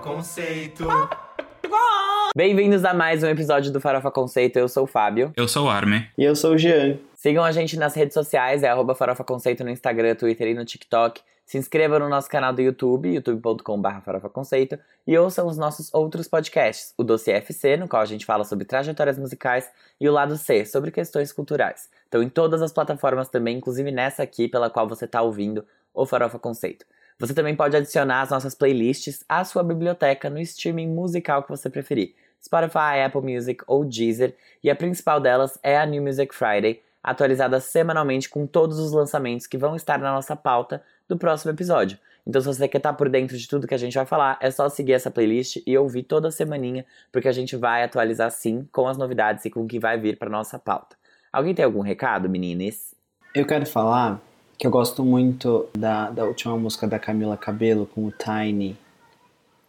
Conceito. Bem-vindos a mais um episódio do Farofa Conceito. Eu sou o Fábio. Eu sou o Arme. E eu sou o Jean. Sigam a gente nas redes sociais, é arroba Farofa Conceito no Instagram, Twitter e no TikTok. Se inscrevam no nosso canal do YouTube, youtube.com.br farofaconceito, e ouçam os nossos outros podcasts, o Doce FC, no qual a gente fala sobre trajetórias musicais, e o Lado C, sobre questões culturais. Então em todas as plataformas também, inclusive nessa aqui pela qual você está ouvindo o Farofa Conceito. Você também pode adicionar as nossas playlists à sua biblioteca no streaming musical que você preferir. Spotify, Apple Music ou Deezer, e a principal delas é a New Music Friday, atualizada semanalmente com todos os lançamentos que vão estar na nossa pauta do próximo episódio. Então, se você quer estar por dentro de tudo que a gente vai falar, é só seguir essa playlist e ouvir toda semaninha, porque a gente vai atualizar sim com as novidades e com o que vai vir para nossa pauta. Alguém tem algum recado, meninas? Eu quero falar que eu gosto muito da, da última música da Camila Cabello com o Tiny,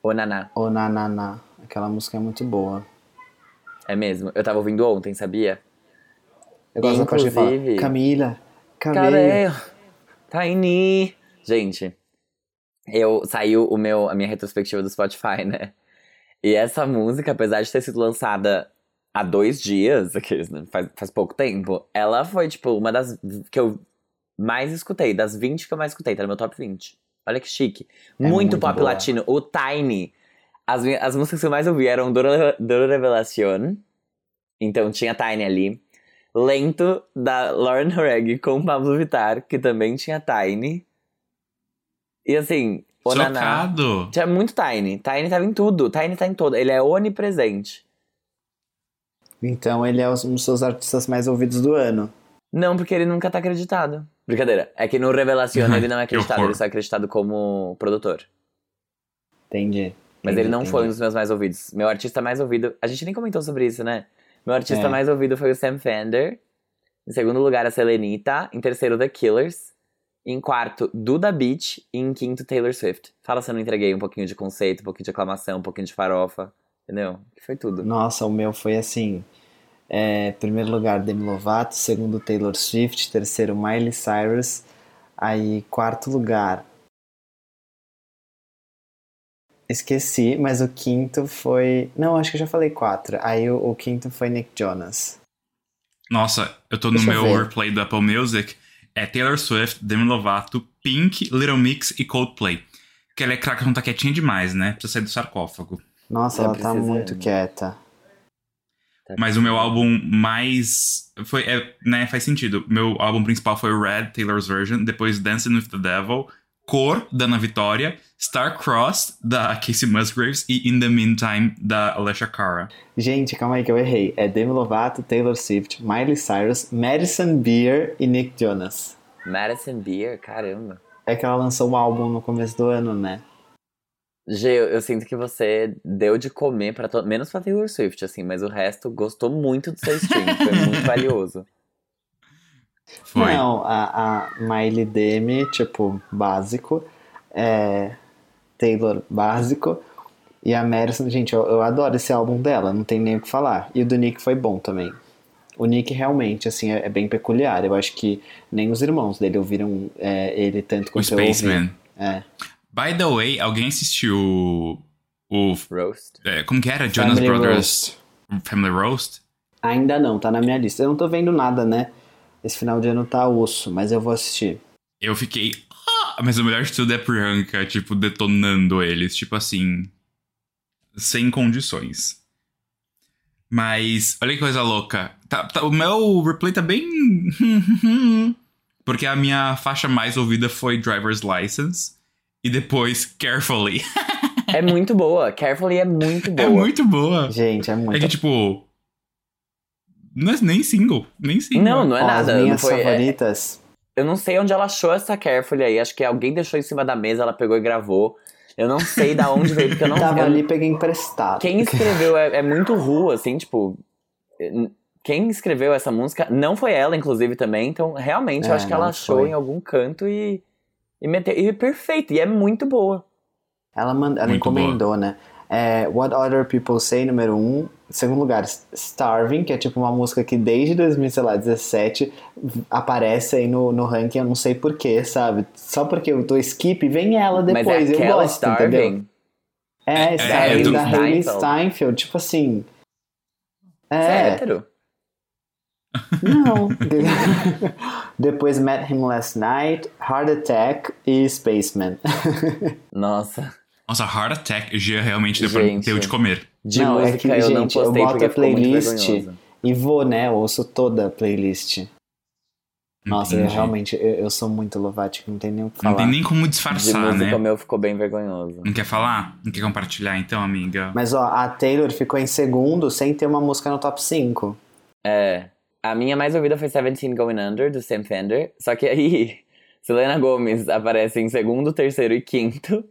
Ô, Naná, O Na Na Na. Aquela música é muito boa. é mesmo? Eu tava ouvindo ontem, sabia? Eu gosto da parte que fala Inclusive- Camila, Cabello. Tiny! Gente, eu saiu o meu, a minha retrospectiva do Spotify, né? E essa música, apesar de ter sido lançada há dois dias, faz, faz pouco tempo, ela foi, tipo, uma das que eu mais escutei, das 20 que eu mais escutei, tá no meu top 20. Olha que chique. É muito, muito pop boa. latino. O Tiny. As, as músicas que eu mais ouvi eram Dora, Dora Revelación. Então tinha Tiny ali. Lento, da Lauren Horeg com Pablo Vittar, que também tinha Tiny. E assim, o Naná. Chocado. Tinha muito Tiny. Tiny tava em tudo. Tiny tá em todo. Ele é onipresente. Então ele é um dos seus artistas mais ouvidos do ano. Não, porque ele nunca tá acreditado. Brincadeira. É que no Revelación ele não é acreditado, ele só é acreditado como produtor. Entendi. Mas Entendi, ele não entendi. foi um dos meus mais ouvidos. Meu artista mais ouvido. A gente nem comentou sobre isso, né? Meu artista É. mais ouvido foi o Sam Fender. Em segundo lugar, a Selenita. Em terceiro, The Killers. Em quarto, Duda Beach. E em quinto, Taylor Swift. Fala se eu não entreguei um pouquinho de conceito, um pouquinho de aclamação, um pouquinho de farofa. Entendeu? Que foi tudo. Nossa, o meu foi assim. É, primeiro lugar, Demi Lovato. Segundo, Taylor Swift. Terceiro, Miley Cyrus. Aí, quarto lugar. Esqueci, mas o quinto foi. Não, acho que eu já falei quatro. Aí o, o quinto foi Nick Jonas. Nossa, eu tô no Deixa meu ver. replay do Apple Music. É Taylor Swift, Demi Lovato, Pink, Little Mix e Coldplay. Que ela é craque, não tá quietinha demais, né? Precisa sair do sarcófago. Nossa, ela tá precisa- muito quieta. Tá Mas o meu álbum mais. Foi, é, né, faz sentido. Meu álbum principal foi Red, Taylor's Version. Depois Dancing with the Devil. Cor, da Ana Vitória. Star Crossed, da Casey Musgraves. E In the Meantime, da Alessia Cara. Gente, calma aí que eu errei. É Demi Lovato, Taylor Swift, Miley Cyrus, Madison Beer e Nick Jonas. Madison Beer, caramba. É que ela lançou um álbum no começo do ano, né? Gê, eu, eu sinto que você deu de comer para todo. Menos pra Taylor Swift, assim, mas o resto gostou muito do seu stream. foi muito valioso. Foi. Não, a, a Miley Demi, tipo, básico. É, Taylor, básico. E a Madison, gente, eu, eu adoro esse álbum dela, não tem nem o que falar. E o do Nick foi bom também. O Nick realmente, assim, é, é bem peculiar. Eu acho que nem os irmãos dele ouviram é, ele tanto O quanto ouvi. Spaceman. É. By the way, alguém assistiu o. Roast. é, como que era? Jonas Family Brothers Family Roast? Ainda não, tá na minha lista. Eu não tô vendo nada, né? Esse final de ano tá osso, mas eu vou assistir. Eu fiquei. "Ah!" Mas o melhor de tudo é Priyanka, tipo, detonando eles. Tipo assim. Sem condições. Mas, olha que coisa louca. Tá, tá- o meu replay tá bem. Porque a minha faixa mais ouvida foi Driver's License. E depois Carefully. É muito boa. Carefully é muito boa. É muito boa. Gente, é muito. É que, tipo. Não é nem single. Nem single. Não, não é Ó, nada. As Não minhas foi, é- favoritas. eu não sei onde ela achou essa Carefully aí. Acho que alguém deixou em cima da mesa, ela pegou e gravou. Eu não sei da onde veio, porque eu não Tava eu- ali, peguei emprestado. Quem escreveu é, é muito rua, assim, tipo. Quem escreveu essa música não foi ela, inclusive, também. Então, realmente, eu É, acho que ela achou foi. em algum canto e. E meteu. E é perfeito, e é muito boa. Ela, manda, ela Muito encomendou, né? É, What Other People Say, número 1. Um. Segundo lugar, Starving, que é tipo uma música que desde 2017 aparece aí no, no ranking, eu não sei porquê, sabe? Só porque eu tô skip, vem ela depois, Mas é eu gosto, entendeu? Starving. É, É, da Hayley Steinfeld. Tipo assim. É É, hétero? Não. Depois Met Him Last Night, Heart Attack e Spaceman. Nossa. Nossa, Heart Attack já realmente deu Gente. pra ter o de comer. De Não, é música que, eu não gente, eu postei boto a playlist. E vou, né? Eu ouço toda a playlist. Nossa, eu realmente, eu, eu sou muito Lovatic, não tem nem o que Não falar. tem nem como De disfarçar, música né? o meu ficou bem vergonhoso. Não quer falar? Não quer compartilhar então, amiga? Mas ó, a Taylor ficou em segundo sem ter uma música no top 5. É. A minha mais ouvida foi Seventeen Going Under, do Sam Fender. Só que aí, Selena Gomez aparece em segundo, terceiro e quinto.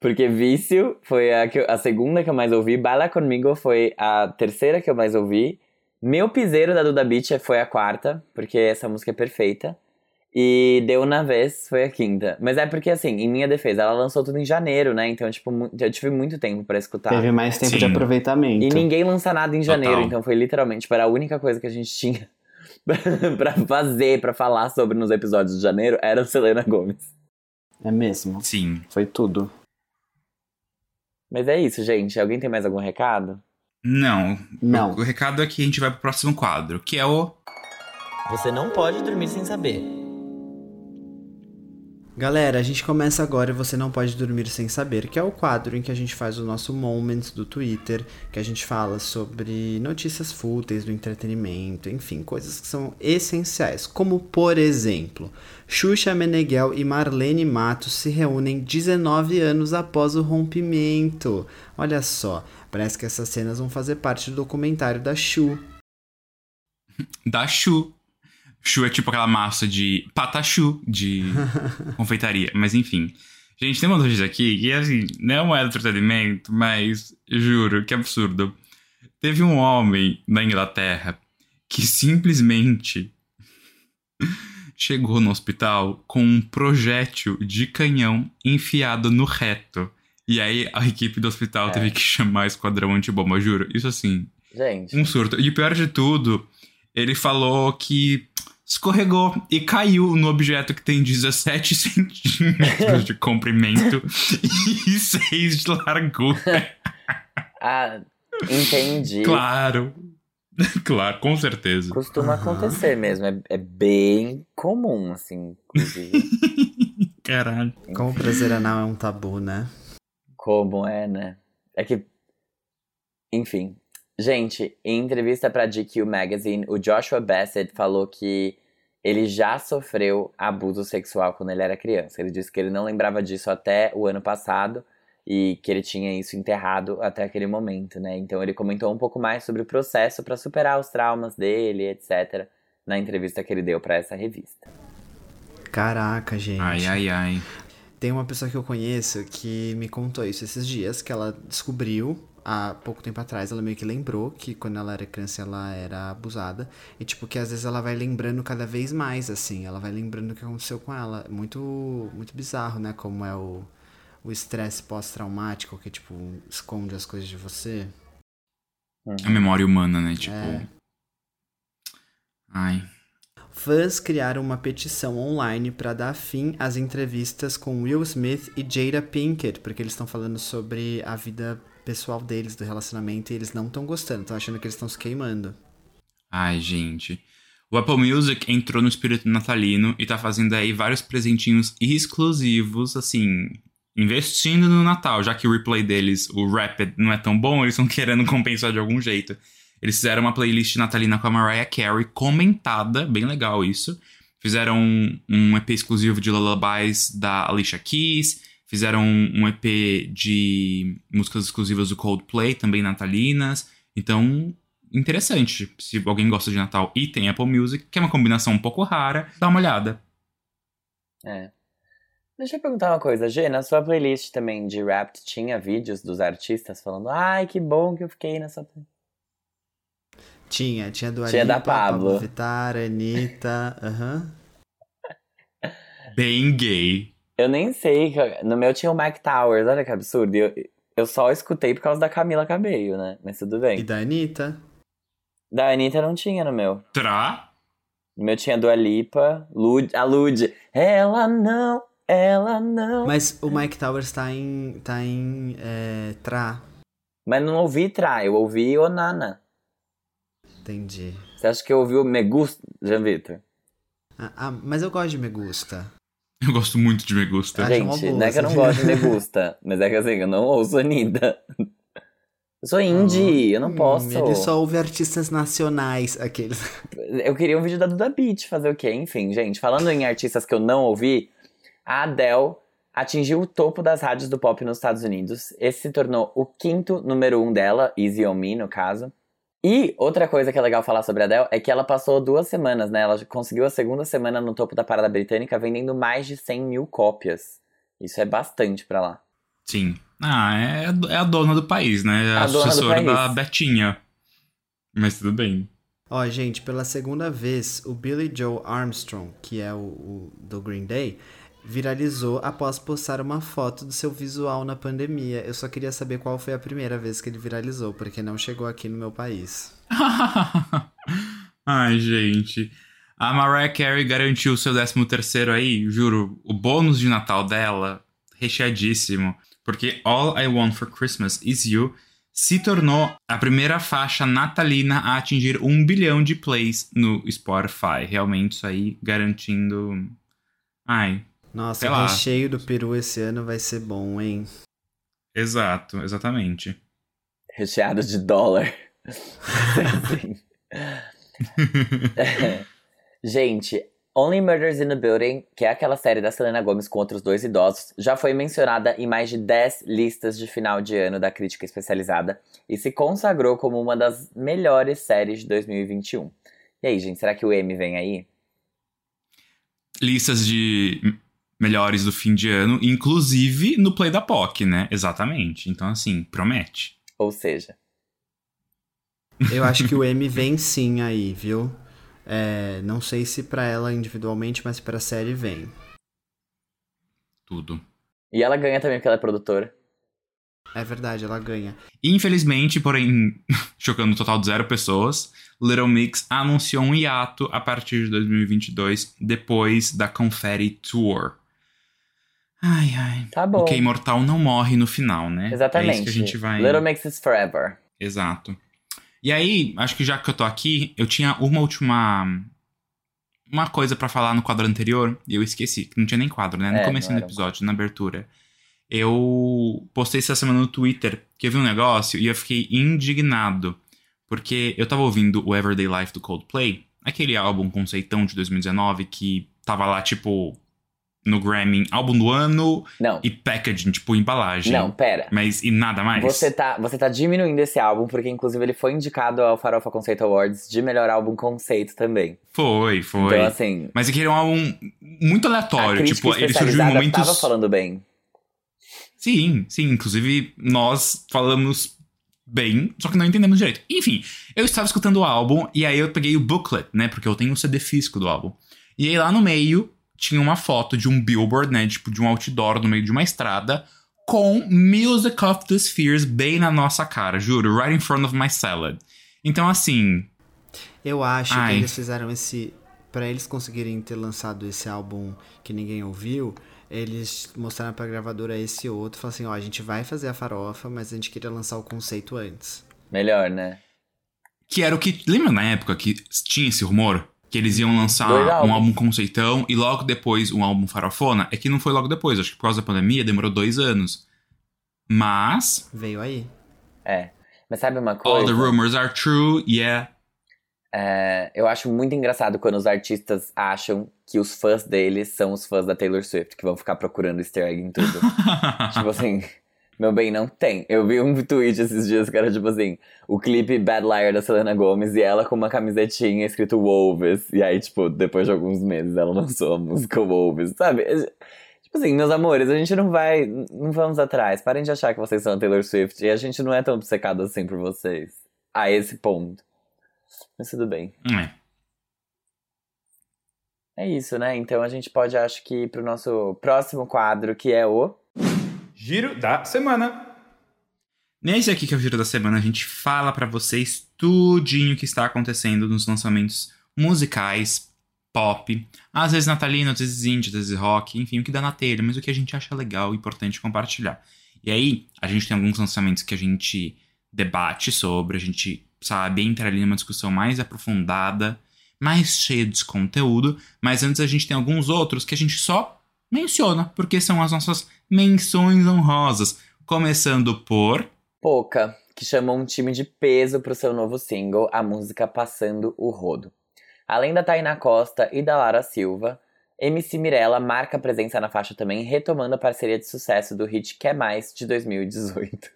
Porque Vício foi a, que, a segunda que eu mais ouvi. Bala Comigo foi a terceira que eu mais ouvi. Meu Piseiro, da Duda Beach, foi a quarta. Porque essa música é perfeita. E Deu Uma Vez foi a quinta. Mas é porque, assim, em minha defesa, ela lançou tudo em janeiro, né? Então, tipo, eu tive muito tempo pra escutar. Teve mais tempo de Sim. aproveitamento. E ninguém lança nada em janeiro, Total. então foi literalmente tipo, era a única coisa que a gente tinha pra fazer, pra falar sobre nos episódios de janeiro, era o Selena Gomes. É mesmo. Sim. Foi tudo. Mas é isso, gente. Alguém tem mais algum recado? Não. Não. O, o recado é que a gente vai pro próximo quadro, que é o. Você não pode dormir sem saber. Galera, a gente começa agora e você não pode dormir sem saber, que é o quadro em que a gente faz o nosso Moments do Twitter, que a gente fala sobre notícias fúteis do entretenimento, enfim, coisas que são essenciais, como por exemplo, Xuxa Meneghel e Marlene Matos se reúnem 19 anos após o rompimento. Olha só, parece que essas cenas vão fazer parte do documentário da Xu. Da Chu. Chu é tipo aquela massa de patachu de confeitaria. Mas enfim. Gente, tem uma notícia aqui que assim, não é do entretenimento, mas juro que absurdo. Teve um homem na Inglaterra que simplesmente chegou no hospital com um projétil de canhão enfiado no reto. E aí a equipe do hospital É. teve que chamar esquadrão antibomba, juro. Isso assim, Gente, um surto. E o pior de tudo, ele falou que escorregou e caiu no objeto que tem 17 centímetros de comprimento e 6 de largura. ah, entendi. Claro. Claro, com certeza. Costuma acontecer mesmo. É, é bem comum, assim, inclusive. Caralho. Como o prazer anal é um tabu, né? Como é, né? É que. Enfim. Gente, em entrevista pra GQ Magazine, o Joshua Bassett falou que ele já sofreu abuso sexual quando ele era criança. Ele disse que ele não lembrava disso até o ano passado e que ele tinha isso enterrado até aquele momento, né? Então ele comentou um pouco mais sobre o processo pra superar os traumas dele, etc, na entrevista que ele deu pra essa revista. Caraca, gente. Ai, ai, ai. Tem uma pessoa que eu conheço que me contou isso esses dias, que ela descobriu há pouco tempo atrás, ela meio que lembrou que quando ela era criança ela era abusada. E tipo, que às vezes ela vai lembrando cada vez mais, assim, ela vai lembrando o que aconteceu com ela. Muito, muito bizarro, né? Como é o o estresse pós-traumático, que tipo, esconde as coisas de você. A memória humana, né? Tipo. É. Ai. Fãs criaram uma petição online para dar fim às entrevistas com Will Smith e Jada Pinkett, porque eles estão falando sobre a vida pessoal deles, do relacionamento, e eles não estão gostando, estão achando que eles estão se queimando. Ai, gente. O Apple Music entrou no espírito natalino e tá fazendo aí vários presentinhos exclusivos, assim, investindo no Natal, já que o replay deles, o Rapid, não é tão bom, eles estão querendo compensar de algum jeito. Eles fizeram uma playlist natalina com a Mariah Carey, comentada, bem legal isso. Fizeram um, um EP exclusivo de lullabies da Alicia Keys. Fizeram um, EP de músicas exclusivas do Coldplay, também natalinas. Então, interessante. Se alguém gosta de Natal e tem Apple Music, que é uma combinação um pouco rara, dá uma olhada. É. Deixa eu perguntar uma coisa, Gê, na sua playlist também de rap tinha vídeos dos artistas falando ai, que bom que eu fiquei nessa... Tinha, tinha do Tinha da Alipa, Pablo. Vittar, Anitta, aham. Bem gay. Eu nem sei, no meu tinha o Mike Towers, olha que absurdo. e Eu, eu só escutei por causa da Camila Cabello, né? Mas tudo E bem. da Anitta. Da Anitta não tinha no meu. Tra? No meu tinha Dua Lipa, Lud, a Lud. Ela não Ela não. Mas o Mike Towers tá em. tá em. É, tra. Mas não ouvi Tra, eu ouvi Onana. Entendi. Você acha que eu ouvi o Me Gusta, Jean Vitor? Ah, ah, mas eu gosto de Me Gusta. Eu gosto muito de Me Gusta. Acho uma Gente, boa, não é que eu não gosto de Me Gusta, mas é que assim, eu não ouço Anitta. Eu sou indie, eu não Hum, posso. Ele só ouve artistas nacionais, aqueles. Eu queria um vídeo da Duda Beat, fazer o quê? Enfim, gente, falando em artistas que eu não ouvi, a Adele atingiu o topo das rádios do pop nos Estados Unidos. Esse se tornou o quinto número um dela, Easy On Me, no caso. E outra coisa que é legal falar sobre a Adele é que ela passou duas semanas, né? Ela conseguiu a segunda semana no topo da parada britânica vendendo mais de 100 mil cópias. Isso é bastante pra lá. Sim. Ah, é, é a dona do país, né? É a, A dona do sucessora país. da Betinha. Mas tudo bem. Ó, gente, pela segunda vez, o Billy Joe Armstrong, que é o, o do Green Day, viralizou após postar uma foto do seu visual na pandemia. Eu só queria saber qual foi a primeira vez que ele viralizou, porque não chegou aqui no meu país. Ai, gente. A Mariah Carey garantiu seu 13 terceiro aí, juro. O bônus de Natal dela, recheadíssimo. Porque All I Want for Christmas Is You se tornou a primeira faixa natalina a atingir um bilhão de plays no Spotify. Realmente, isso aí garantindo... Ai, Nossa, Sei o lá. recheio do peru esse ano vai ser bom, hein? exato, exatamente. Recheado de dólar. Sim. Gente, Only Murders in the Building, que é aquela série da Selena Gomez com outros dois idosos, já foi mencionada em mais de 10 listas de final de ano da crítica especializada e se consagrou como uma das melhores séries de 2021. E aí, gente, será que o M vem aí? Listas de melhores do fim de ano, inclusive no Play da POC, né? Exatamente. Então, assim, promete. Ou seja, Eu acho que o M vem sim aí, viu? É, não sei se pra ela individualmente, mas pra série vem. Tudo. e ela ganha também porque ela é produtora. É verdade, ela ganha. Infelizmente, porém, chocando um total de zero pessoas, Little Mix anunciou um hiato a partir de 2022, depois da Confetti Tour. Ai, ai. Tá bom. O que é imortal não morre no final, né? Exatamente. É isso que a gente vai... Little Mix is Forever. Exato. E aí, acho que já que eu tô aqui, eu tinha uma última... Uma coisa pra falar no quadro anterior, e eu esqueci, que não tinha nem quadro, né? No É, começo do episódio, na abertura. Eu postei essa semana no Twitter que eu vi um negócio e eu fiquei indignado. Porque eu tava ouvindo o Everyday Life do Coldplay, aquele álbum conceitão de 2019 que tava lá, tipo, no Grammy, álbum do ano Não, e packaging, tipo, embalagem. não, pera. Mas e nada mais? Você tá, você tá diminuindo esse álbum, porque inclusive ele foi indicado ao Farofa Conceito Awards de melhor álbum conceito também. Foi, foi. Então, assim, Mas é que ele é um álbum muito aleatório. Tipo, ele surgiu em momentos. tava falando bem. Sim, sim. Inclusive, nós falamos bem, só que não entendemos direito. Enfim, eu estava escutando o álbum e aí eu peguei o booklet, né? Porque eu tenho o CD físico do álbum. E aí lá no meio tinha uma foto de um billboard, né? Tipo, de um outdoor no meio de uma estrada. Com Music of the Spheres bem na nossa cara, juro, right in front of my salad. Então, assim, Eu acho Ai. que eles fizeram esse. Pra eles conseguirem ter lançado esse álbum que ninguém ouviu, eles mostraram pra gravadora esse outro. Falaram assim: ó, a gente vai fazer a farofa, mas a gente queria lançar o conceito antes. Melhor, né? Que era o que. Lembra na época que tinha esse rumor? Que eles iam lançar um álbum conceitão e logo depois um álbum farofona? É que não foi logo depois, acho que por causa da pandemia demorou dois anos. Mas. Veio aí. É. Mas sabe uma All coisa? the rumors are true, yeah. É, eu acho muito engraçado quando os artistas acham que os fãs deles são os fãs da Taylor Swift, que vão ficar procurando easter egg em tudo. tipo assim, meu bem, não tem. Eu vi um tweet esses dias que era tipo assim, o clipe Bad Liar da Selena Gomez e ela com uma camisetinha escrito Wolves. E aí, tipo, depois de alguns meses ela lançou a música Wolves, sabe? Tipo assim, meus amores, a gente não vai. Não vamos atrás. Parem de achar que vocês são a Taylor Swift e a gente não é tão obcecado assim por vocês. A esse ponto. Mas tudo bem. É. É isso, né? Então a gente pode, acho que, ir pro nosso próximo quadro, que é o. Giro da semana. Nesse aqui que é o Giro da Semana, a gente fala pra vocês tudinho que está acontecendo nos lançamentos musicais pop, às vezes natalino, às vezes indie, às vezes rock, enfim, o que dá na telha, mas o que a gente acha legal e importante compartilhar. E aí, a gente tem alguns lançamentos que a gente debate sobre, a gente, sabe, entra ali numa discussão mais aprofundada, mais cheia de conteúdo, mas antes a gente tem alguns outros que a gente só menciona, porque são as nossas menções honrosas, começando por Poca, que chamou um time de peso pro seu novo single, a música Passando o Rodo. Além da Tainá Costa e da Lara Silva, MC Mirella marca presença na faixa também, retomando a parceria de sucesso do hit Quer Mais de 2018.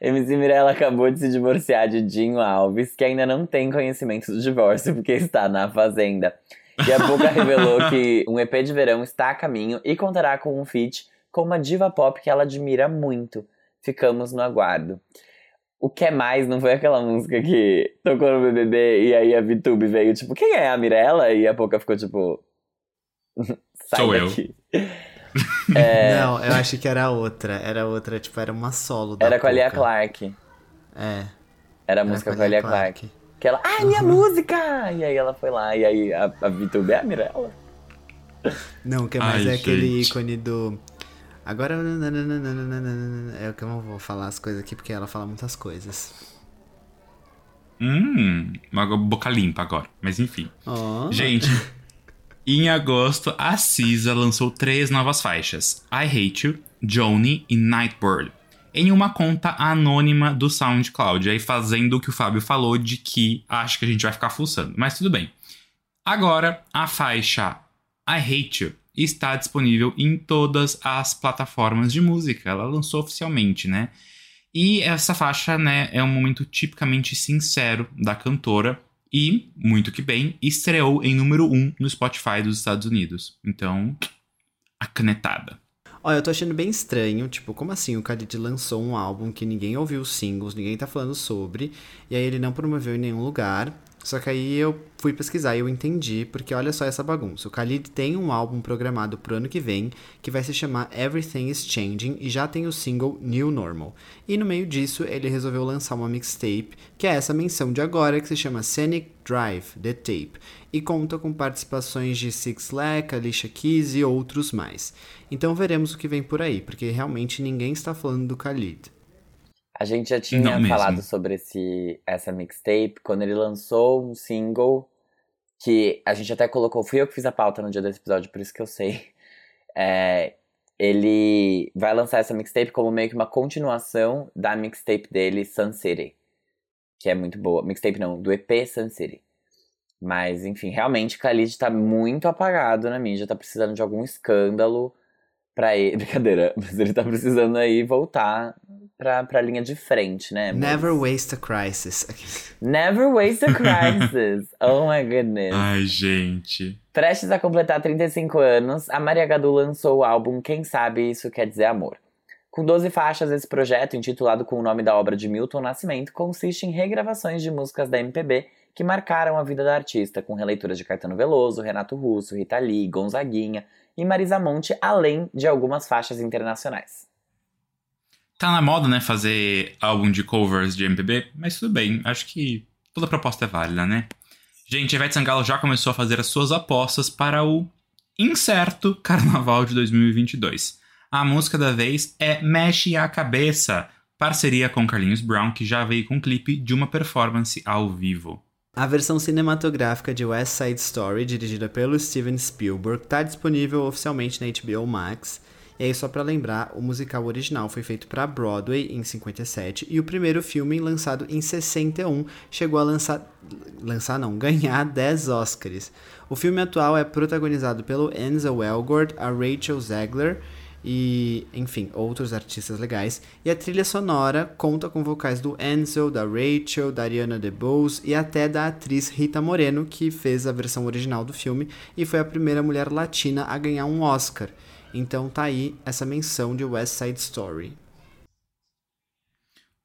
MC Mirella acabou de se divorciar de Dinho Alves, que ainda não tem conhecimento do divórcio porque está na fazenda. E a Boca revelou que um EP de verão está a caminho e contará com um feat com uma diva pop que ela admira muito. Ficamos no aguardo. O que é mais não foi aquela música que tocou no BBB e aí a VTube veio tipo, quem é a Mirella? E a Boca ficou tipo, sai Sou eu. daqui. É, Não, eu acho que era outra. Era outra, tipo, era uma solo da era com a Lia. Clark. É. Era a era música com a Lia Clark. Que ela, ah, Uhum. minha música! E aí ela foi lá, e aí a, a VTube é a Mirella. Não, o que mais Ai, é aquele gente. ícone do. Agora. É o que eu não vou falar as coisas aqui porque ela fala muitas coisas. Hum, uma boca limpa agora. Mas enfim. Ó. Gente, em agosto, a Cisa lançou três novas faixas: I Hate You, Joni e Nightbird. Em uma conta anônima do SoundCloud, aí fazendo o que o Fábio falou de que acha que a gente vai ficar fuçando. Mas tudo bem. Agora, a faixa I Hate You está disponível em todas as plataformas de música. Ela lançou oficialmente, né? E essa faixa, né, é um momento tipicamente sincero da cantora e, muito que bem, estreou em número 1 no Spotify dos Estados Unidos. Então, a canetada. Olha, eu tô achando bem estranho, tipo, como assim o Khalid lançou um álbum que ninguém ouviu os singles, ninguém tá falando sobre, e aí ele não promoveu em nenhum lugar. Só que aí eu fui pesquisar e eu entendi, porque olha só essa bagunça. O Khalid tem um álbum programado pro ano que vem, que vai se chamar Everything is Changing, e já tem o single New Normal. E no meio disso, ele resolveu lançar uma mixtape, que é essa menção de agora, que se chama Scenic Drive, The Tape, e conta com participações de Six Lack, Alicia Keys e outros mais. Então veremos o que vem por aí, porque realmente ninguém está falando do Khalid. A gente já tinha Não mesmo. falado sobre esse, essa mixtape quando ele lançou um single que a gente até colocou. Fui eu que fiz a pauta no dia desse episódio, por isso que eu sei. É, ele vai lançar essa mixtape como meio que uma continuação da mixtape dele, Sun City. Que é muito boa. Mixtape não, do EP Sun City. Mas, enfim, realmente Khalid tá muito apagado na mídia, tá precisando de algum escândalo pra ele. Brincadeira, mas ele tá precisando aí voltar pra, pra linha de frente, né? amores? Never waste a crisis. Never waste a crisis. oh my goodness. Ai, gente. Prestes a completar 35 anos, a Maria Gadu lançou o álbum Quem Sabe Isso Quer Dizer Amor. Com 12 faixas, esse projeto, intitulado com o nome da obra de Milton Nascimento, consiste em regravações de músicas da MPB que marcaram a vida da artista, com releituras de Caetano Veloso, Renato Russo, Rita Lee, Gonzaguinha e Marisa Monte, além de algumas faixas internacionais. Tá na moda, né, fazer álbum de covers de MPB, mas tudo bem, acho que toda proposta é válida, né? Gente, a Ivete Sangalo já começou a fazer as suas apostas para o incerto Carnaval de 2022. A música da vez é Mexe a Cabeça, parceria com Carlinhos Brown, que já veio com um clipe de uma performance ao vivo. A versão cinematográfica de West Side Story, dirigida pelo Steven Spielberg, está disponível oficialmente na HBO Max. E aí, só pra lembrar, o musical original foi feito para Broadway em 57 e o primeiro filme, lançado em 61, chegou a lançar. lançar não, ganhar 10 Oscars. O filme atual é protagonizado pelo Enzo Elgort, a Rachel Zegler e, enfim, outros artistas legais. E a trilha sonora conta com vocais do Enzo, da Rachel, da Ariana DeBose e até da atriz Rita Moreno, que fez a versão original do filme e foi a primeira mulher latina a ganhar um Oscar. Então tá aí essa menção de West Side Story.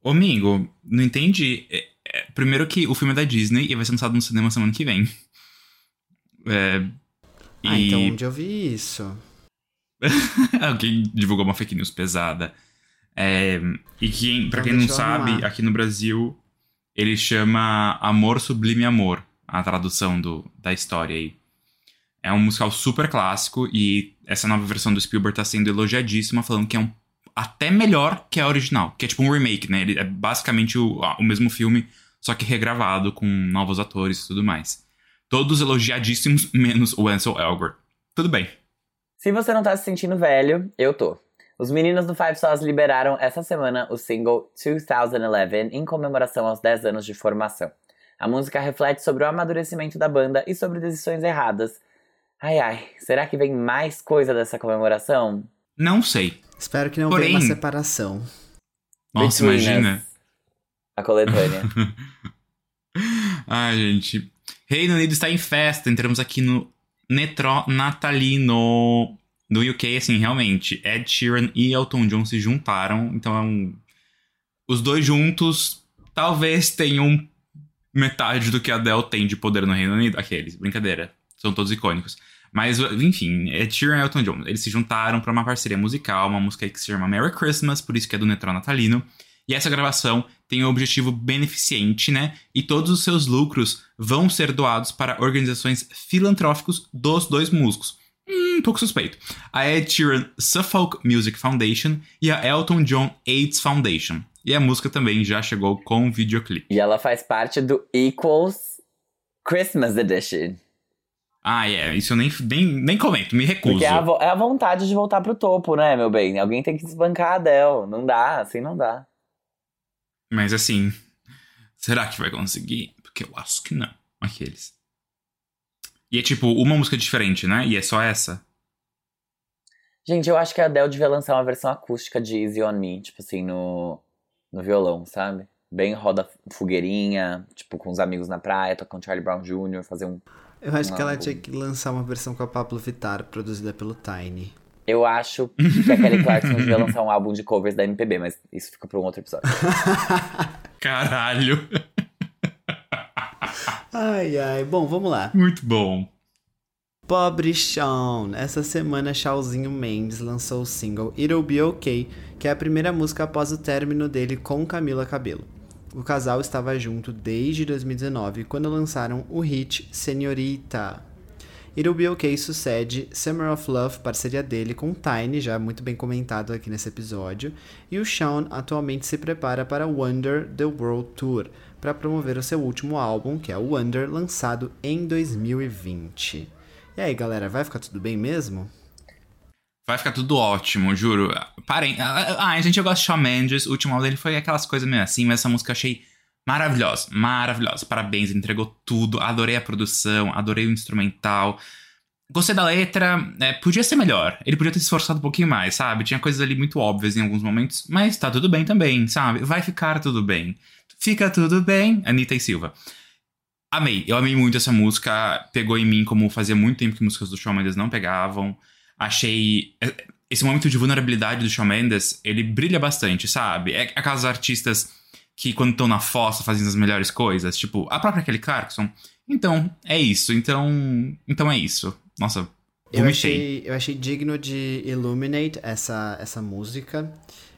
Ô, amigo, não entendi. É, é, primeiro que o filme é da Disney e vai ser lançado no cinema semana que vem. É, Ah, e então onde eu vi isso? alguém divulgou uma fake news pesada. É, e quem, pra Então quem não sabe, arrumar. aqui no Brasil ele chama Amor Sublime Amor. a tradução do, da história aí. É um musical super clássico e essa nova versão do Spielberg tá sendo elogiadíssima, falando que é um até melhor que a original, que é tipo um remake, né? Ele é basicamente o, o mesmo filme, só que regravado com novos atores e tudo mais. Todos elogiadíssimos, menos o Ansel Elgort. Tudo bem. Se você não tá se sentindo velho, eu tô. Os meninos do Five Sauce liberaram essa semana o single 2011 em comemoração aos 10 anos de formação. A música reflete sobre o amadurecimento da banda e sobre decisões erradas. Ai ai, será que vem mais coisa dessa comemoração? Não sei. Espero que não Porém- venha uma separação. Nossa, Between imagina. Us, A coletânea. Ai, gente. Reino Unido está em festa. Entramos aqui no Netro Natalino. No UK, assim, realmente, Ed Sheeran e Elton John se juntaram. Então, é um... os dois juntos talvez tenham metade do que a Adele tem de poder no Reino Unido. Aqueles, brincadeira. São todos icônicos. Mas, enfim, Ed Sheeran e Elton John. Eles se juntaram para uma parceria musical, uma música que se chama Merry Christmas, por isso que é do Netro Natalino. E essa gravação tem um objetivo beneficente, né? E todos os seus lucros vão ser doados para organizações filantróficas dos dois músicos. Hum, um pouco suspeito. A Ed Sheeran Suffolk Music Foundation e a Elton John AIDS Foundation. E a música também já chegou com videoclipe. e ela faz parte do Equals Christmas Edition. Ah, é. Isso eu nem, nem, nem comento, me recuso. Porque é a, é a vontade de voltar pro topo, né, meu bem? Alguém tem que desbancar a Adele. Não dá, assim não dá. Mas assim, será que vai conseguir? Porque eu acho que não. Aqueles. E é tipo uma música diferente, né? E é só essa. Gente, eu acho que a Adele devia lançar uma versão acústica de Easy On Me, tipo assim, no, no violão, sabe? Bem roda fogueirinha, tipo, com os amigos na praia, tocando Charlie Brown Jr., fazer um. Eu acho que ela Não. tinha que lançar uma versão com a Pablo Vittar, produzida pelo Tiny. Eu acho que a Kelly Clarkson devia lançar um álbum de covers da MPB, mas isso fica pra um outro episódio. Caralho. Ai, ai. Bom, vamos lá. Muito bom. Pobre Shawn. Essa semana, Shawzinho Mendes lançou o single It'll Be Okay, que é a primeira música após o término dele com Camila Cabello. O casal estava junto desde 2019, quando lançaram o hit Senhorita. It'll Be Okay sucede Summer of Love, parceria dele com Tiny, já muito bem comentado aqui nesse episódio, e o Shawn atualmente se prepara para Wonder The World Tour, para promover o seu último álbum, que é o Wonder, lançado em 2020. E aí, galera, vai ficar tudo bem mesmo? Vai ficar tudo ótimo, juro. Parem. Ah, gente, eu gosto de Shawn Mendes. O último álbum dele foi aquelas coisas meio assim, mas essa música eu achei maravilhosa. Maravilhosa. Parabéns, entregou tudo. Adorei a produção, adorei o instrumental. Gostei da letra. é, podia ser melhor. Ele podia ter se esforçado um pouquinho mais, sabe? Tinha coisas ali muito óbvias em alguns momentos, mas tá tudo bem também, sabe? Vai ficar tudo bem. Fica tudo bem. Anitta e Silva. Amei, eu amei muito essa música. Pegou em mim como fazia muito tempo que músicas do Shawn Mendes não pegavam. Achei. é, Esse momento de vulnerabilidade do Shawn Mendes, ele brilha bastante, sabe? É aquelas artistas que, quando estão na fossa, fazem as melhores coisas. Tipo, a própria Kelly Clarkson. Então, é isso. Então. Então é isso. Nossa, Eu achei, eu achei digno de Illuminate essa, essa música.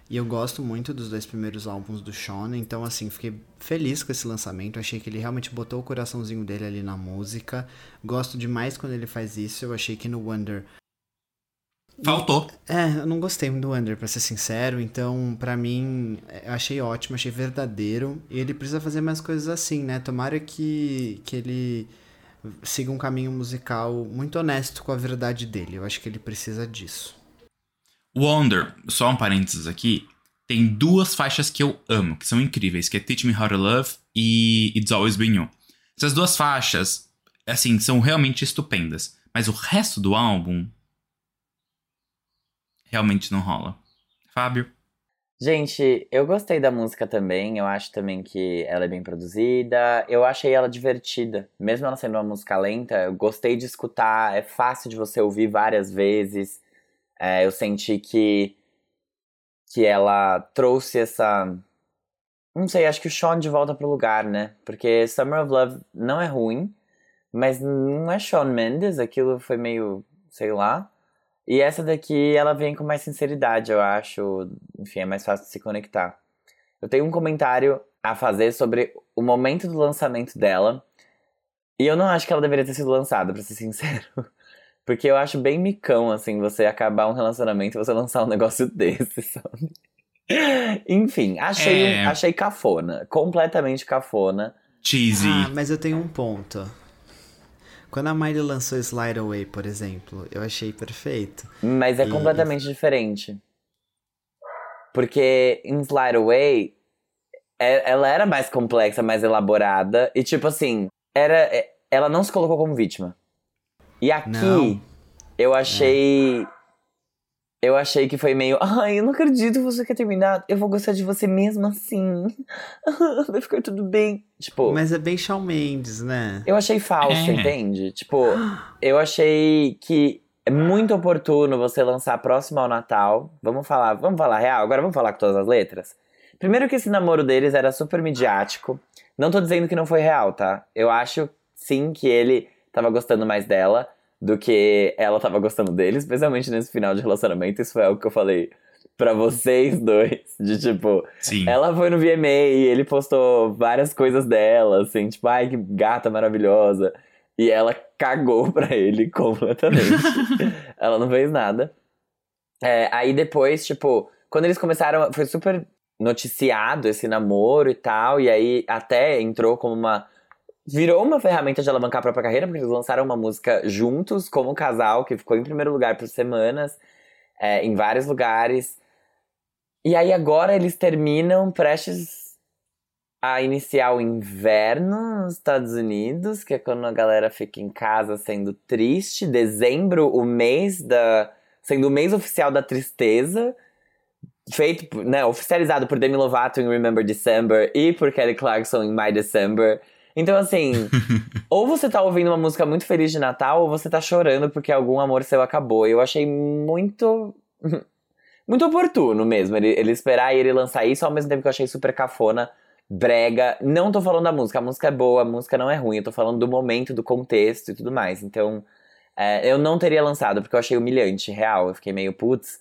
E eu gosto muito dos dois primeiros álbuns do Sean, então assim, fiquei feliz com esse lançamento. Achei que ele realmente botou o coraçãozinho dele ali na música. Gosto demais quando ele faz isso. Eu achei que no Wonder. Faltou. É, eu não gostei muito do Wonder, pra ser sincero. Então, pra mim, eu achei ótimo, achei verdadeiro. E ele precisa fazer mais coisas assim, né? Tomara que, que ele siga um caminho musical muito honesto com a verdade dele. Eu acho que ele precisa disso. Wonder, só um parênteses aqui, tem duas faixas que eu amo, que são incríveis, que é Teach Me How to Love e It's Always Been You. Essas duas faixas, assim, são realmente estupendas, mas o resto do álbum realmente não rola. Fábio? Gente, eu gostei da música também. Eu acho também que ela é bem produzida. Eu achei ela divertida. Mesmo ela sendo uma música lenta, eu gostei de escutar. É fácil de você ouvir várias vezes. É, eu senti que, que ela trouxe essa. Não sei, acho que o Sean de volta pro lugar, né? Porque Summer of Love não é ruim, mas não é Shawn Mendes. Aquilo foi meio. sei lá. E essa daqui, ela vem com mais sinceridade, eu acho. Enfim, é mais fácil de se conectar. Eu tenho um comentário a fazer sobre o momento do lançamento dela. E eu não acho que ela deveria ter sido lançada, pra ser sincero. Porque eu acho bem micão, assim, você acabar um relacionamento e você lançar um negócio desse, sabe? Enfim, achei, É. achei cafona. Completamente cafona. Cheesy. Ah, mas eu tenho um ponto. Quando a Miley lançou Slide Away, por exemplo, eu achei perfeito. Mas é E- completamente diferente. Porque em Slide Away, é- ela era mais complexa, mais elaborada. E tipo assim, era, é- ela não se colocou como vítima. E aqui, Não. eu achei. Eu achei que foi meio. Ai, eu não acredito que você quer terminar. Eu vou gostar de você mesmo assim. Vai ficar tudo bem. Tipo. Mas é bem Shawn Mendes, né? Eu achei falso, É. entende? Tipo, eu achei que é muito oportuno você lançar próximo ao Natal. Vamos falar, vamos falar real, agora vamos falar com todas as letras. Primeiro que esse namoro deles era super midiático. Não tô dizendo que não foi real, tá? Eu acho sim que ele tava gostando mais dela do que ela tava gostando dele, especialmente nesse final de relacionamento. Isso foi algo que eu falei pra vocês dois. De tipo, Sim. ela foi no VMA e ele postou várias coisas dela, assim, tipo, ai, que gata maravilhosa. E ela cagou pra ele completamente. ela não fez nada. É, aí depois, tipo, quando eles começaram, foi super noticiado esse namoro e tal, e aí até entrou como uma. Virou uma ferramenta de alavancar a própria carreira, porque eles lançaram uma música juntos, como casal, que ficou em primeiro lugar por semanas, é, em vários lugares. E aí agora eles terminam prestes a iniciar o inverno nos Estados Unidos, que é quando a galera fica em casa sendo triste. Dezembro, o mês da. sendo o mês oficial da tristeza. Feito, né, oficializado por Demi Lovato em Remember December e por Kelly Clarkson em My December. Então, assim, ou você tá ouvindo uma música muito feliz de Natal, ou você tá chorando porque algum amor seu acabou. Eu achei muito muito oportuno mesmo ele, ele esperar e ele lançar isso, ao mesmo tempo que eu achei super cafona, brega. Não tô falando da música, a música é boa, a música não é ruim, eu tô falando do momento, do contexto e tudo mais. Então, é, eu não teria lançado, porque eu achei humilhante, real. Eu fiquei meio, putz,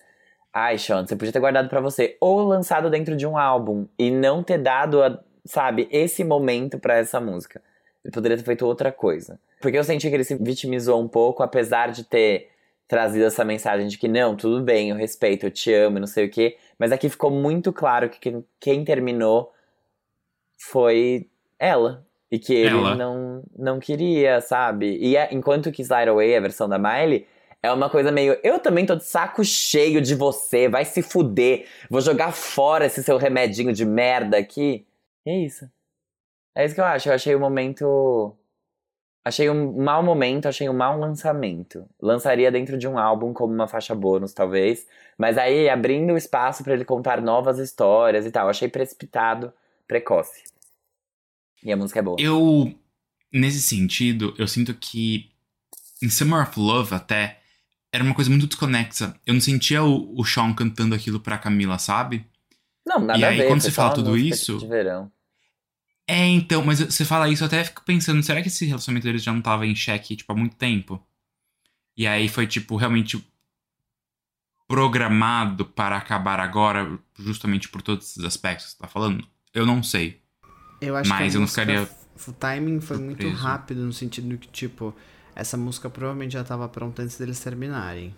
ai, Sean, você podia ter guardado pra você. Ou lançado dentro de um álbum e não ter dado, a, sabe, esse momento pra essa música. Ele poderia ter feito outra coisa. Porque eu senti que ele se vitimizou um pouco, apesar de ter trazido essa mensagem de que não, tudo bem, eu respeito, eu te amo, não sei o quê. Mas aqui ficou muito claro que quem, quem terminou foi ela. E que ele Ela. não, não queria, sabe? E é- enquanto que Slide Away, a versão da Miley, é uma coisa meio. Eu também tô de saco cheio de você, vai se fuder. Vou jogar fora esse seu remedinho de merda aqui. E é isso. É isso que eu acho. Eu achei o momento. Achei um mau momento, achei um mau lançamento. Lançaria dentro de um álbum como uma faixa bônus, talvez. Mas aí abrindo o espaço pra ele contar novas histórias e tal. Achei precipitado, precoce. E a música é boa. Eu, nesse sentido, eu sinto que em Summer of Love até era uma coisa muito desconexa. Eu não sentia o, o Sean cantando aquilo pra Camila, sabe? Não, nada E a aí, ver. quando você fala uma tudo isso- De verão. É, então, mas você fala isso, eu até fico pensando, será que esse relacionamento deles já não tava em xeque, tipo, há muito tempo? E aí foi, tipo, realmente programado para acabar agora, justamente por todos esses aspectos que você tá falando? Eu não sei. Eu acho Mas que eu não ficaria O timing foi muito rápido, no sentido que, tipo, essa música provavelmente já tava pronta antes deles terminarem.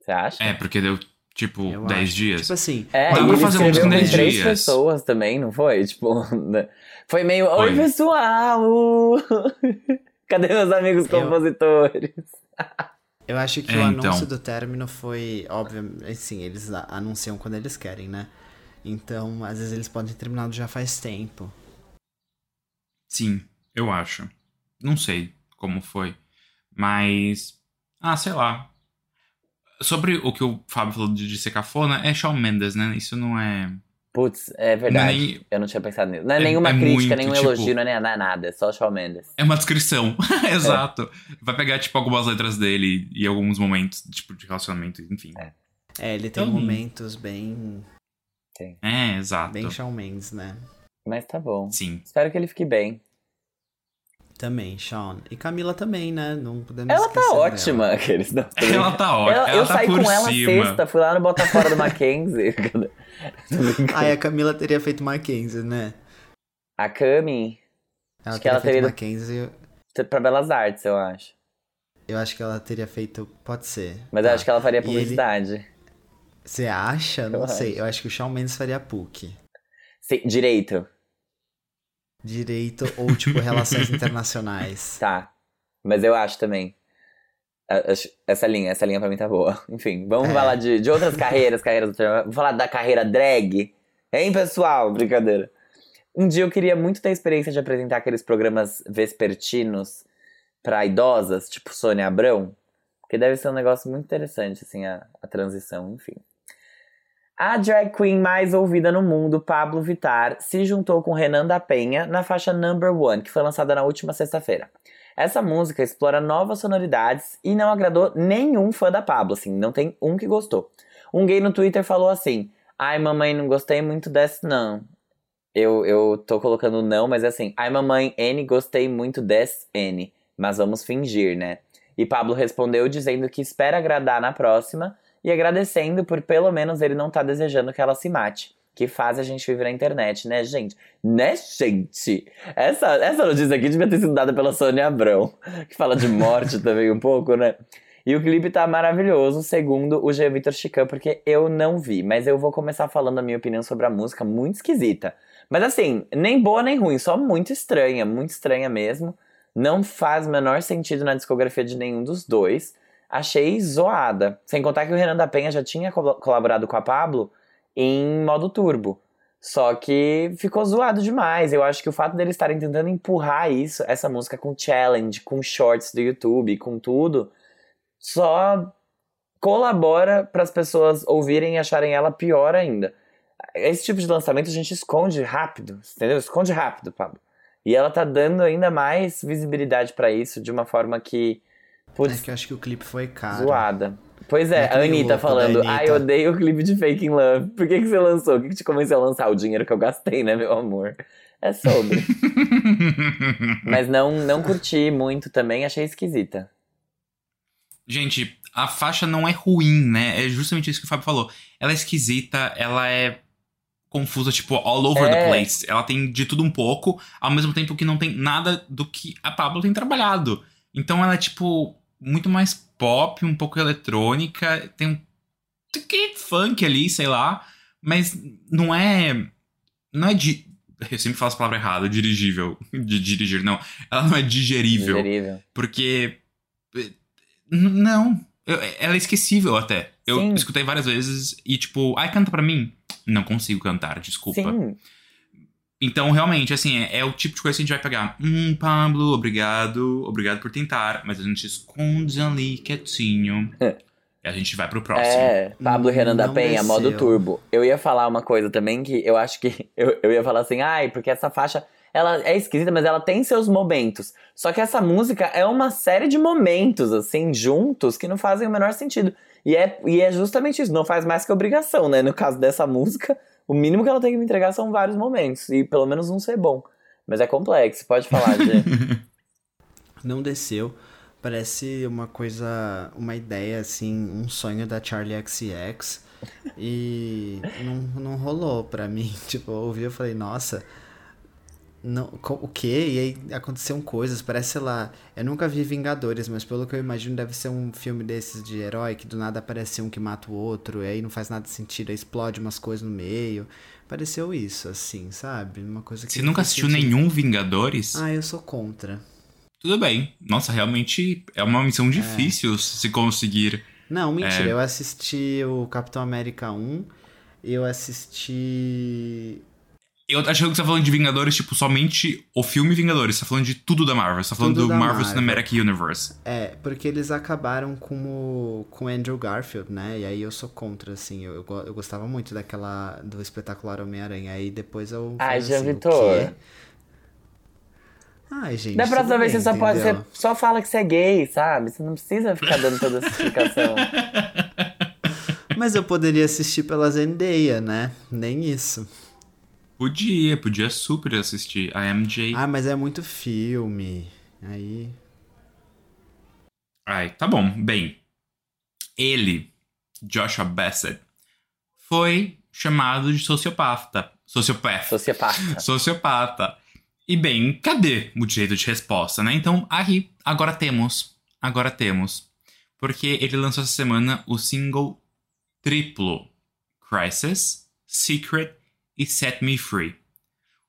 Você acha? É, porque deu, tipo, Eu 10 acho. dias. Tipo assim, É, Dá pra fazer uma música em com 10 três dias. pessoas também, não foi? Tipo, né? foi meio, oi Foi. pessoal! Cadê meus amigos Eu- compositores? eu acho que É, o então. anúncio do término foi, óbvio, assim, eles anunciam quando eles querem, né? Então, às vezes eles podem ter terminado já faz tempo. Sim, eu acho. Não sei como foi. Mas. Ah, sei lá. Sobre o que o Fábio falou de, de ser cafona, é Shawn Mendes, né? Isso não é. Putz, é verdade. Não é nem- Eu não tinha pensado nisso. Não é, É- nenhuma é crítica, muito, nenhum tipo- elogio, não é é nada. É só Shawn Mendes. É uma descrição. Exato. Vai pegar, tipo, algumas letras dele e alguns momentos, tipo, de relacionamento, enfim. É. É, ele tem Então- momentos bem, É, exato. bem Shawn Mendes, né? Mas tá bom. Sim. Espero que ele fique bem. Também, Shawn. E Camila também, né? Não podemos Ela tá dela. ótima, aqueles. Não, Ela tá ótima. Ela- Ela, eu tá saí por com ela cima. sexta, fui lá no Botafora do Mackenzie. Ai, a Camila teria feito Mackenzie, né? A Cami. Ela Acho que teria ela feito teria- Mackenzie. Pra Belas Artes, eu acho. Eu acho que ela teria feito. Pode ser. Mas eu Tá. acho que ela faria ele- publicidade. Você acha? Não Eu sei. acho. Eu acho que o Shawn Mendes faria PUC. Sim, direito. Direito ou, tipo, relações internacionais. Tá. Mas eu acho também. Essa linha, essa linha pra mim tá boa. Enfim, vamos É. falar de, de outras carreiras, carreiras. Vamos falar da carreira drag. Hein, pessoal? Brincadeira. Um dia eu queria muito ter a experiência de apresentar aqueles programas vespertinos pra idosas, tipo Sônia Abrão. Porque deve ser um negócio muito interessante, assim, a, a transição, enfim. A drag queen mais ouvida no mundo, Pablo Vittar, se juntou com Renan da Penha na faixa Number One, que foi lançada na última sexta-feira. Essa música explora novas sonoridades e não agradou nenhum fã da Pablo, assim, não tem um que gostou. Um gay no Twitter falou assim: Ai, mamãe, não gostei muito desse, não. Eu, eu tô colocando não, mas é assim: Ai, mamãe, N, gostei muito desse, N. Mas vamos fingir, né? E Pablo respondeu dizendo que espera agradar na próxima e agradecendo por pelo menos ele não tá desejando que ela se mate. Que faz a gente viver na internet, né, gente? Né, gente? Essa, essa notícia aqui devia ter sido dada pela Sônia Abrão, que fala de morte também um pouco, né? E o clipe tá maravilhoso, segundo o G. Vitor Chican, porque eu não vi. Mas eu vou começar falando a minha opinião sobre a música, muito esquisita. Mas assim, nem boa nem ruim, só muito estranha, muito estranha mesmo. Não faz menor sentido na discografia de nenhum dos dois. Achei zoada. Sem contar que o Renan da Penha já tinha colaborado com a Pablo em modo turbo. Só que ficou zoado demais. Eu acho que o fato deles estarem tentando empurrar isso, essa música com challenge, com shorts do YouTube, com tudo, só colabora para as pessoas ouvirem e acharem ela pior ainda. Esse tipo de lançamento a gente esconde rápido, entendeu? Esconde rápido, Pablo. E ela tá dando ainda mais visibilidade pra isso de uma forma que. É Putz, que eu acho que o clipe foi caro. zoada. Pois é, é a o Anitta da falando, ai, eu odeio o clipe de Fake in Love. Por que, que você lançou? O que, que te convenceu a lançar? O dinheiro que eu gastei, né, meu amor? É sobre. Mas não, não curti muito também, achei esquisita. Gente, a faixa não é ruim, né? É justamente isso que o Fábio falou. Ela é esquisita, ela é confusa, tipo, all over the É. place. Ela tem de tudo um pouco, ao mesmo tempo que não tem nada do que a Pablo tem trabalhado. Então ela é, tipo, muito mais pop, um pouco eletrônica, tem um funk ali, sei lá, mas não é. Não é de. Eu sempre falo essa palavra errada, dirigível. De dirigir, não. Ela não é digerível. Digerível. Porque. eh, Não. Eu- ela é esquecível até. Eu Sim. escutei várias vezes e, tipo, ai, canta pra mim. Não consigo cantar, desculpa. Sim, Então, realmente, assim, é, é o tipo de coisa que a gente vai pegar. Hum, Pablo, obrigado. Obrigado por tentar. Mas a gente esconde ali quietinho. e a gente vai pro próximo. É, Pablo Hum, Renan da Penha, desceu. modo turbo. Eu ia falar uma coisa também que eu acho que. Eu, eu ia falar assim, ai, porque essa faixa. Ela é esquisita, mas ela tem seus momentos. Só que essa música é uma série de momentos, assim, juntos, que não fazem o menor sentido. E é, e é justamente isso, não faz mais que obrigação, né? No caso dessa música, o mínimo que ela tem que me entregar são vários momentos. E pelo menos um ser bom. Mas é complexo, pode falar, Gê. Não desceu. Parece uma coisa, uma ideia, assim, um sonho da Charlie XCX. E não, não rolou pra mim. Tipo, eu ouvi e falei, nossa, não, o quê? E aí aconteceram coisas, parece, sei lá, eu nunca vi Vingadores, mas pelo que eu imagino deve ser um filme desses de herói, que do nada aparece um que mata o outro, e aí não faz nada de sentido, aí explode umas coisas no meio. Pareceu isso, assim, sabe? Uma coisa que Você nunca assistiu sentido. nenhum Vingadores? Ah, eu sou contra. Tudo bem. Nossa, realmente é uma missão difícil se conseguir. Não, mentira, É. eu assisti o Capitão América 1, eu assisti. Eu achei que você tá falando de Vingadores, tipo, somente o filme Vingadores. Você tá falando de tudo da Marvel. Você tá falando Tudo do Marvel Marvel. Cinematic Universe. É, porque eles acabaram com o com Andrew Garfield, né? E aí eu sou contra, assim. Eu, eu, go- eu gostava muito daquela. do espetacular Homem-Aranha. Aí depois eu. Ai, Jean assim, Vitor. Ai, gente. Da próxima vez você só pode. Você só fala que você é gay, sabe? Você não precisa ficar dando toda essa explicação. Mas eu poderia assistir pela Zendaya, né? Nem isso. Podia, podia super assistir a MJ. Ah, mas é muito filme. Aí. Ai, tá bom. Bem, ele, Joshua Bassett, foi chamado de sociopata. Sociopata. Sociopata. Sociopata. E bem, cadê o direito de resposta, né? Então, aí, agora temos. Agora temos. Porque ele lançou essa semana o single triplo: Crisis, Secret e Set Me Free.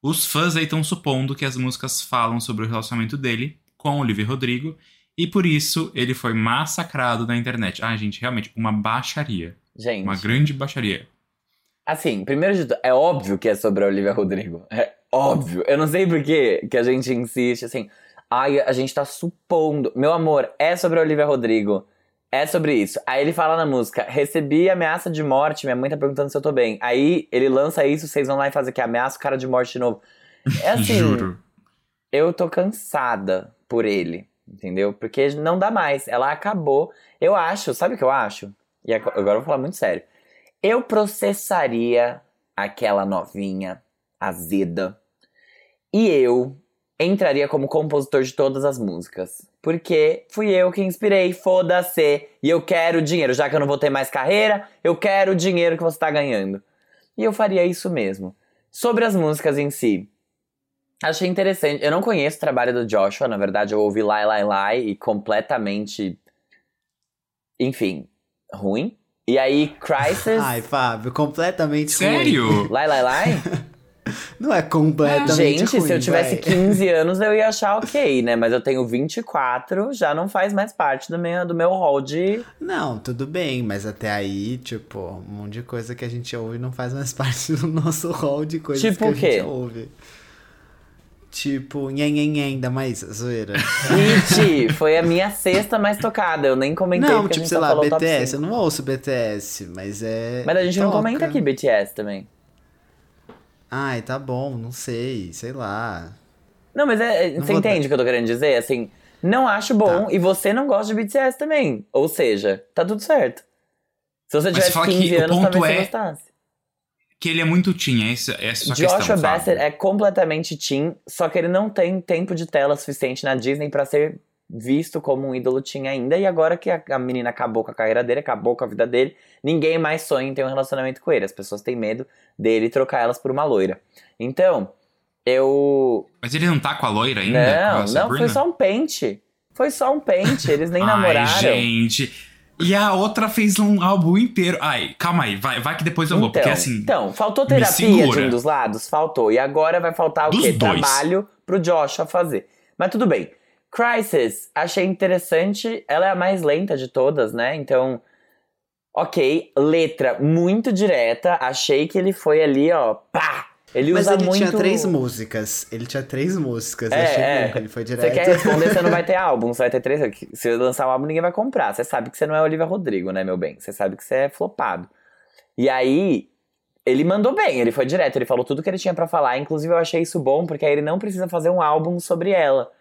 Os fãs aí estão supondo que as músicas falam sobre o relacionamento dele com Olivia Rodrigo e por isso ele foi massacrado na internet. Ah, gente, realmente, uma baixaria. Gente. Uma grande baixaria. Assim, primeiro de tudo, é óbvio que é sobre a Olivia Rodrigo. É óbvio. Eu não sei por que que a gente insiste, assim. Ai, a gente tá supondo. Meu amor, é sobre a Olivia Rodrigo. É sobre isso. Aí ele fala na música: recebi ameaça de morte, minha mãe tá perguntando se eu tô bem. Aí ele lança isso, vocês vão lá e fazem que ameaça o cara de morte de novo. É assim. Juro. Eu tô cansada por ele, entendeu? Porque não dá mais. Ela acabou. Eu acho, sabe o que eu acho? E ag- agora eu vou falar muito sério. Eu processaria aquela novinha azeda e eu entraria como compositor de todas as músicas. Porque fui eu que inspirei, foda-se. E eu quero dinheiro. Já que eu não vou ter mais carreira, eu quero o dinheiro que você tá ganhando. E eu faria isso mesmo. Sobre as músicas em si, achei interessante. Eu não conheço o trabalho do Joshua, na verdade, eu ouvi Lai Lai Lai e completamente. Enfim, ruim. E aí, Crisis. Ai, Fábio, completamente ruim. Sério? Lai Lai Lai? Não é completamente Gente, ruim, se eu tivesse vai. 15 anos eu ia achar ok, né? Mas eu tenho 24, já não faz mais parte do meu, do meu hall de. Não, tudo bem, mas até aí, tipo, um monte de coisa que a gente ouve não faz mais parte do nosso hall de coisas Tipo que a quê? gente ouve. Tipo, nhen, nhen, nhen, da mais zoeira. It foi a minha sexta mais tocada. Eu nem comentei não, tipo, a gente sei lá, BTS, eu 5. não ouço BTS, mas é. Mas a gente não toca. comenta aqui BTS também. Ai, tá bom, não sei, sei lá. Não, mas é, Não você entende o que eu tô querendo dizer? Assim, não acho bom Tá. e você não gosta de BTS também. Ou seja, tá tudo certo. Se você tivesse fala que 15 o anos, ponto talvez você é gostasse. Que ele é muito teen, essa, essa é a sua Joshua questão, Fábio. Bassett é completamente teen, só que ele não tem tempo de tela suficiente na Disney pra ser visto como um ídolo teen ainda. E agora que a, a menina acabou com a carreira dele, acabou com a vida dele, ninguém mais sonha em ter um relacionamento com ele. As pessoas têm medo dele trocar elas por uma loira. Então, eu. Mas ele não tá com a loira ainda? Não, não, foi só um pente. Foi só um pente, eles nem Ai, namoraram. gente. E a outra fez um álbum inteiro. Ai, calma aí, vai, vai que depois eu vou. Então, Porque assim. então, faltou terapia de um dos lados? Faltou. E agora vai faltar o Dos quê? dois. Trabalho pro Joshua fazer. Mas tudo bem. Crisis, achei interessante. Ela é a mais lenta de todas, né? Então, ok. Letra muito direta. Achei que ele foi ali, ó, pá! Ele Mas usa ele muito... tinha três músicas. Ele tinha três músicas. É, achei é. ele foi direto. Você quer responder, você não vai ter álbum, você vai ter três. Se eu lançar um álbum, ninguém vai comprar. Você sabe que você não é Olivia Rodrigo, né, meu bem? Você sabe que você é flopado. E aí, ele mandou bem, ele foi direto, ele falou tudo que ele tinha pra falar. Inclusive, eu achei isso bom, porque aí ele não precisa fazer um álbum sobre ela.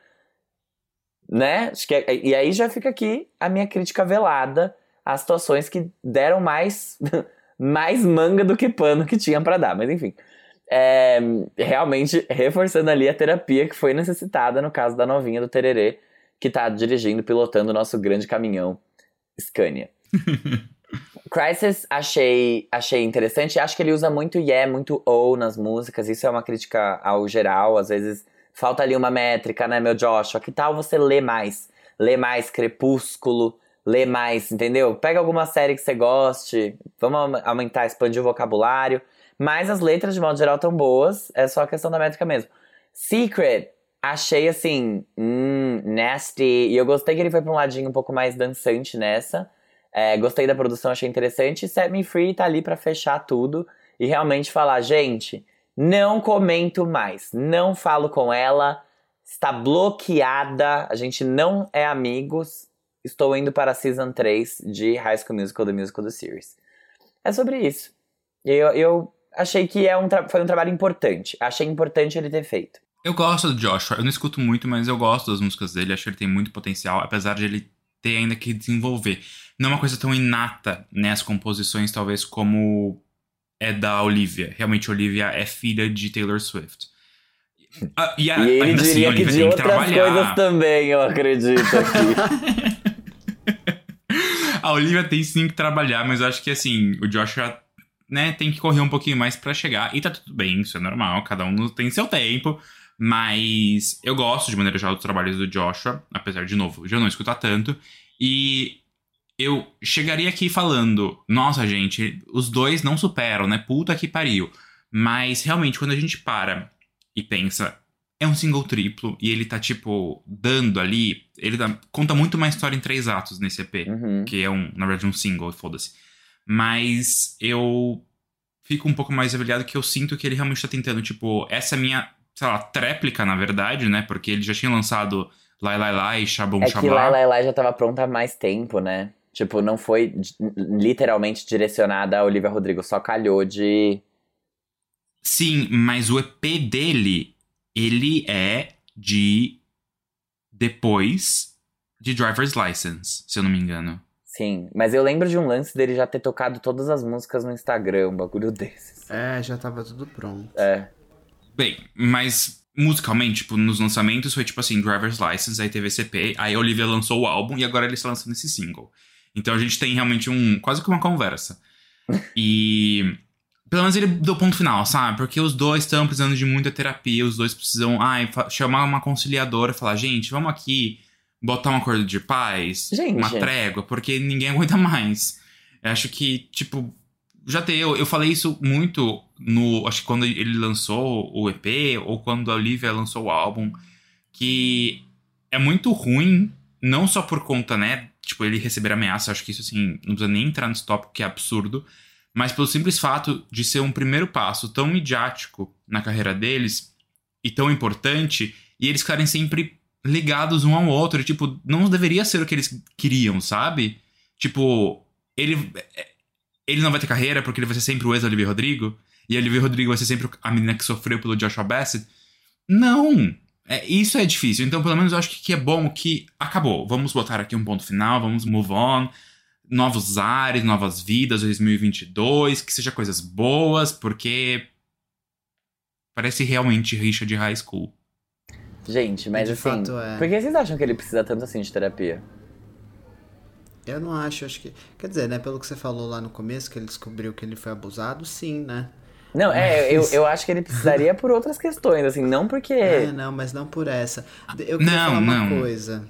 Né? Que é- e aí já fica aqui a minha crítica velada às situações que deram mais, mais manga do que pano que tinha pra dar. Mas enfim. É, realmente reforçando ali a terapia que foi necessitada no caso da novinha do Tererê, que tá dirigindo, pilotando o nosso grande caminhão Scania. Crisis achei, achei interessante. Acho que ele usa muito yeah, muito ou nas músicas. Isso é uma crítica ao geral. Às vezes falta ali uma métrica, né, meu Joshua? Que tal você ler mais? Ler mais Crepúsculo, ler mais, entendeu? Pega alguma série que você goste. Vamos aum- aumentar, expandir o vocabulário. Mas as letras, de modo geral, estão boas. É só a questão da métrica mesmo. Secret, achei assim, hum, nasty. E eu gostei que ele foi pra um ladinho um pouco mais dançante nessa. É, gostei da produção, achei interessante. Set Me Free tá ali pra fechar tudo e realmente falar, gente, não comento mais, não falo com ela, está bloqueada, a gente não é amigos. Estou indo para a Season 3 de High School Musical, The Musical The Series. É sobre isso. Eu, eu achei que é um foi um trabalho importante. Achei importante ele ter feito. Eu gosto do Joshua, eu não escuto muito, mas eu gosto das músicas dele, acho que ele tem muito potencial, apesar de ele ter ainda que desenvolver. Não é uma coisa tão inata nas composições, talvez, como é da Olivia. Realmente, Olivia é filha de Taylor Swift. Ah, e, a- E ele ainda assim, diria que Olivia de tem que outras trabalhar. coisas também, eu acredito aqui. A Olivia tem sim que trabalhar, mas eu acho que assim, o Joshua, né, tem que correr um pouquinho mais pra chegar. E tá tudo bem, isso é normal, cada um tem seu tempo. Mas eu gosto, de maneira geral, dos trabalhos do Joshua, apesar de novo, já não escutar tanto. E eu chegaria aqui falando, nossa, gente, os dois não superam, né? Puta que pariu. Mas realmente, quando a gente para e pensa, é um single triplo e ele tá, tipo, dando ali. Ele dá, conta muito uma história em três atos nesse EP, Uhum. que é um, na verdade, um single, foda-se. Mas eu fico um pouco mais avaliado que eu sinto que ele realmente tá tentando, tipo, essa é minha, sei lá, tréplica, na verdade, né? Porque ele já tinha lançado Lai Lai Lai, Shabum É que Shabá. Lai Lai Lai já tava pronta há mais tempo, né? Tipo, não foi literalmente direcionada a Olivia Rodrigo, só calhou de. Sim, mas o EP dele, ele é de depois de Driver's License, se eu não me engano. Sim. Mas eu lembro de um lance dele já ter tocado todas as músicas no Instagram, um bagulho desses. É, já tava tudo pronto. É. Bem, mas musicalmente, tipo, nos lançamentos foi tipo assim, Driver's License, aí teve esse EP, aí a Olivia lançou o álbum e agora ele está lançando esse single. Então a gente tem realmente um, quase que uma conversa. E pelo menos ele deu ponto final, sabe? Porque os dois estão precisando de muita terapia, os dois precisam, ai, chamar uma conciliadora e falar, gente, vamos aqui botar um acordo de paz, Gente. uma trégua, porque ninguém aguenta mais. Eu acho que, tipo, já deu. Eu falei isso muito no. Acho que quando ele lançou o EP, ou quando a Olivia lançou o álbum, que é muito ruim, não só por conta, né? Tipo, ele receber ameaça, acho que isso, assim, não precisa nem entrar nesse tópico, que é absurdo. Mas pelo simples fato de ser um primeiro passo tão midiático na carreira deles e tão importante, e eles ficarem sempre ligados um ao outro. e, Tipo, não deveria ser o que eles queriam, sabe? Tipo, ele, ele não vai ter carreira porque ele vai ser sempre o ex-Olivia Rodrigo, e a Olivia Rodrigo vai ser sempre a menina que sofreu pelo Joshua Bassett. Não! É, isso é difícil. Então, pelo menos eu acho que, que é bom que acabou. Vamos botar aqui um ponto final, vamos move on. Novos ares, novas vidas, 2022, que seja coisas boas, porque parece realmente rixa de high school. Gente, mas De assim. fato, é. Por que vocês acham que ele precisa tanto assim de terapia? Eu não acho, acho que. Quer dizer, né, pelo que você falou lá no começo, que ele descobriu que ele foi abusado, sim, né? Não, é, eu, Mas- eu acho que ele precisaria por outras questões, assim, não porque. É, não, mas não por essa. Eu queria Não, falar uma não. coisa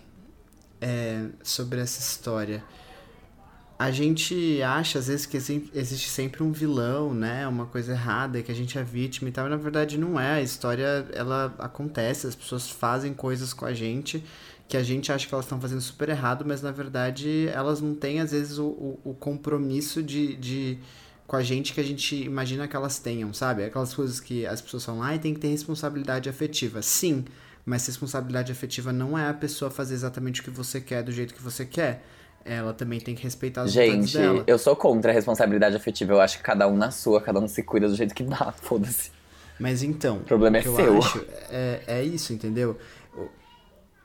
é, sobre essa história. A gente acha, às vezes, que exi- existe sempre um vilão, né? Uma coisa errada, que a gente é vítima e tal. E, na verdade, não é. A história, ela acontece. As pessoas fazem coisas com a gente que a gente acha que elas estão fazendo super errado, mas, na verdade, elas não têm, às vezes, o, o, o compromisso de... de com a gente que a gente imagina que elas tenham, sabe? Aquelas coisas que as pessoas falam, ah, tem que ter responsabilidade afetiva. Sim, mas responsabilidade afetiva não é a pessoa fazer exatamente o que você quer do jeito que você quer. Ela também tem que respeitar as Gente, dela. eu sou contra a responsabilidade afetiva. Eu acho que cada um na sua, cada um se cuida do jeito que dá, foda-se. Mas então, o problema é que eu seu. é, é isso, entendeu? O-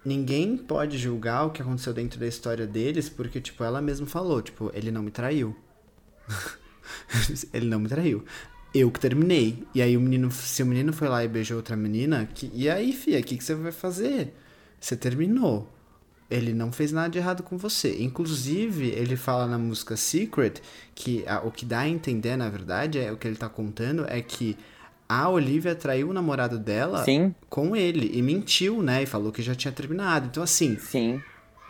Ninguém pode julgar o que aconteceu dentro da história deles, porque, tipo, ela mesma falou, tipo, ele não me traiu. ele não me traiu. Eu que terminei. E aí o menino, se o menino foi lá e beijou outra menina, que, e aí, fia, o que, que você vai fazer? Você terminou. Ele não fez nada de errado com você. Inclusive, ele fala na música Secret que a- o que dá a entender, na verdade, é o que ele tá contando é que a Olivia traiu o namorado dela Sim, com ele e mentiu, né? E falou que já tinha terminado. Então, assim, sim.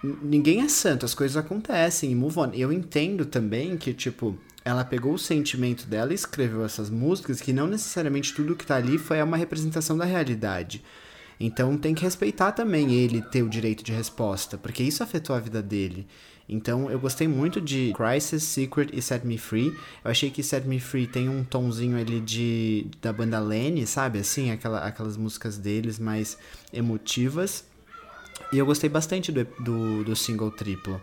Ninguém é santo, as coisas acontecem e move on. Eu entendo também que, tipo, ela pegou o sentimento dela e escreveu essas músicas que não necessariamente tudo que tá ali foi uma representação da realidade. Então tem que respeitar também ele ter o direito de resposta, porque isso afetou a vida dele. Então eu gostei muito de Crisis, Secret e Set Me Free. Eu achei que Set Me Free tem um tomzinho ali de da banda Lenny, sabe? Assim, aquela, aquelas músicas deles mais emotivas. E eu gostei bastante do, do, do single triplo.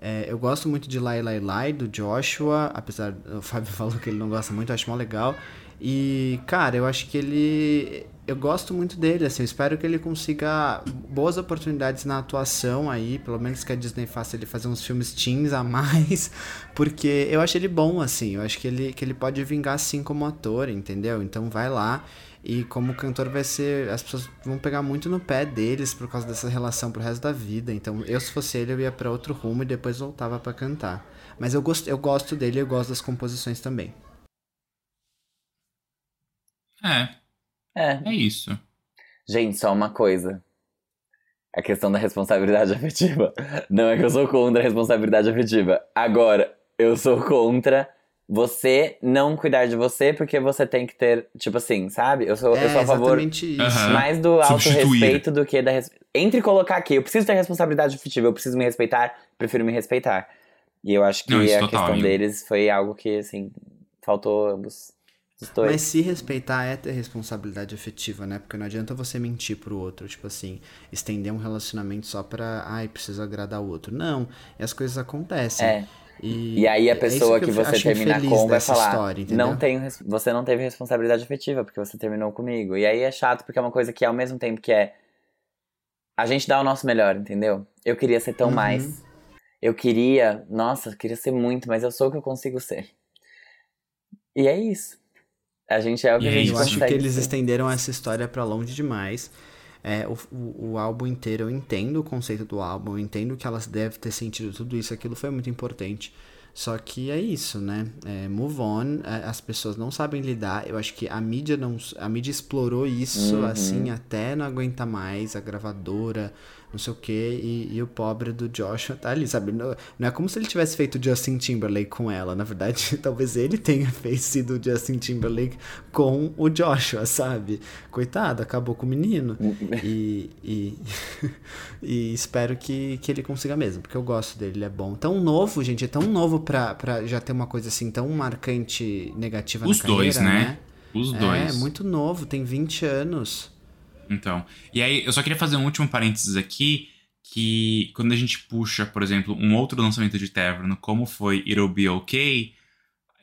É, eu gosto muito de Lai Lai Lai, do Joshua, apesar, o Fábio falou que ele não gosta muito, eu acho mó legal. E, cara, eu acho que ele. Eu gosto muito dele, assim, eu espero que ele consiga boas oportunidades na atuação aí, pelo menos que a Disney faça ele fazer uns filmes teens a mais, porque eu acho ele bom, assim, eu acho que ele, que ele pode vingar assim como ator, entendeu? Então vai lá. E como cantor vai ser. As pessoas vão pegar muito no pé deles por causa dessa relação pro resto da vida. Então, eu, se fosse ele, eu ia pra outro rumo e depois voltava pra cantar. Mas eu gosto, eu gosto dele e eu gosto das composições também. É, É. é isso. Gente, só uma coisa. A questão da responsabilidade afetiva. Não é que eu sou contra a responsabilidade afetiva. Agora, eu sou contra você não cuidar de você porque você tem que ter, tipo assim, sabe? Eu sou, eu É sou a favor isso. Aham. mais do Substituir. autorrespeito do que da. res- Entre colocar aqui, eu preciso ter responsabilidade afetiva, eu preciso me respeitar, prefiro me respeitar. E eu acho que Não, isso a total, questão amigo. deles foi algo que, assim, faltou ambos. Os dois. Mas se respeitar é ter responsabilidade afetiva, né? Porque não adianta você mentir pro outro, tipo assim, estender um relacionamento só pra, ai, preciso agradar o outro. Não, e as coisas acontecem. É. E, E aí a é pessoa isso que, eu você acho termina infeliz com vai falar: história, não tenho, você não teve responsabilidade afetiva porque você terminou comigo. E aí é chato porque é uma coisa que ao mesmo tempo que é a gente dá o nosso melhor, entendeu? Eu queria ser tão Uhum. mais. Eu queria, nossa, eu queria ser muito, mas eu sou o que eu consigo ser. E é isso. A gente é o que E a é gente isso. Eu acho consegue que eles ser. estenderam essa história pra longe demais. É, o, o, o álbum inteiro, eu entendo o conceito do álbum, eu entendo que elas devem ter sentido tudo isso, aquilo foi muito importante. Só que é isso, né? É, move on, é, as pessoas não sabem lidar. Eu acho que a mídia não. A mídia explorou isso Uhum. assim até não aguenta mais, a gravadora, não sei o quê, e, e o pobre do Joshua tá ali, sabe? Não, não é como se ele tivesse feito Justin Timberlake com ela. Na verdade, talvez ele tenha feito sido o Justin Timberlake com o Joshua, sabe? Coitado, acabou com o menino. E, e, e espero que, que ele consiga mesmo, porque eu gosto dele, ele é bom. Tão novo, gente, é tão novo pra, pra já ter uma coisa assim tão marcante negativa Os na carreira, dois, né? Os dois. É, muito novo, tem 20 anos. Então, e aí eu só queria fazer um último parênteses aqui, que quando a gente puxa, por exemplo, um outro lançamento de Tavern, como foi It'll Be Okay,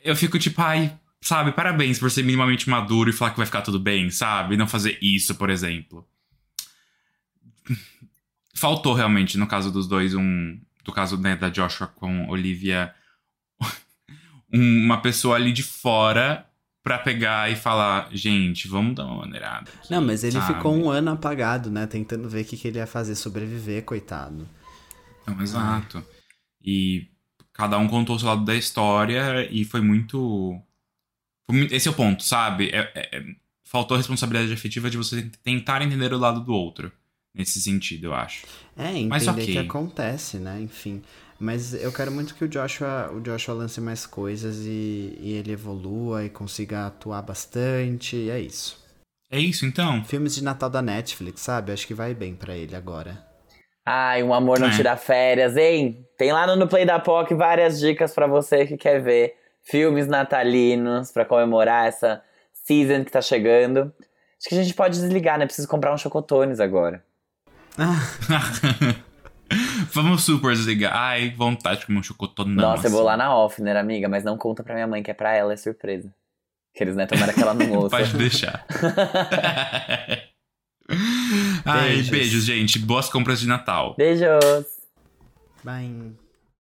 eu fico tipo, ai, sabe, parabéns por ser minimamente maduro e falar que vai ficar tudo bem, sabe? Não fazer isso, por exemplo. Faltou realmente, no caso dos dois, um. Do caso né, da Joshua com Olivia, uma pessoa ali de fora pra pegar e falar, gente, vamos dar uma maneirada. aqui", Não, mas ele sabe? ficou um ano apagado, né? Tentando ver o que, que ele ia fazer, sobreviver, coitado. Não, exato. E cada um contou o seu lado da história e foi muito. Esse é o ponto, sabe? É- é- é- faltou a responsabilidade afetiva de você tentar entender o lado do outro. Nesse sentido, eu acho. É, entender Mas ok. que acontece, né? Enfim. Mas eu quero muito que o Joshua, o Joshua lance mais coisas e, e ele evolua e consiga atuar bastante. E é isso. É isso, então. Filmes de Natal da Netflix, sabe? Acho que vai bem pra ele agora. Ai, um amor não É. tira férias, hein? Tem lá no No Play da POC várias dicas pra você que quer ver filmes natalinos pra comemorar essa season que tá chegando. Acho que a gente pode desligar, né? Preciso comprar um chocotones agora. Vamos super desligar. Ai, vontade de comer um chocotone. Não, Nossa, eu vou assim. lá na Offner, amiga, mas não conta pra minha mãe, que é pra ela, é surpresa. Aqueles, né? Tomara que ela não ouça. Pode deixar. Ai, Beijos. beijos, gente. Boas compras de Natal. Beijos! Bye.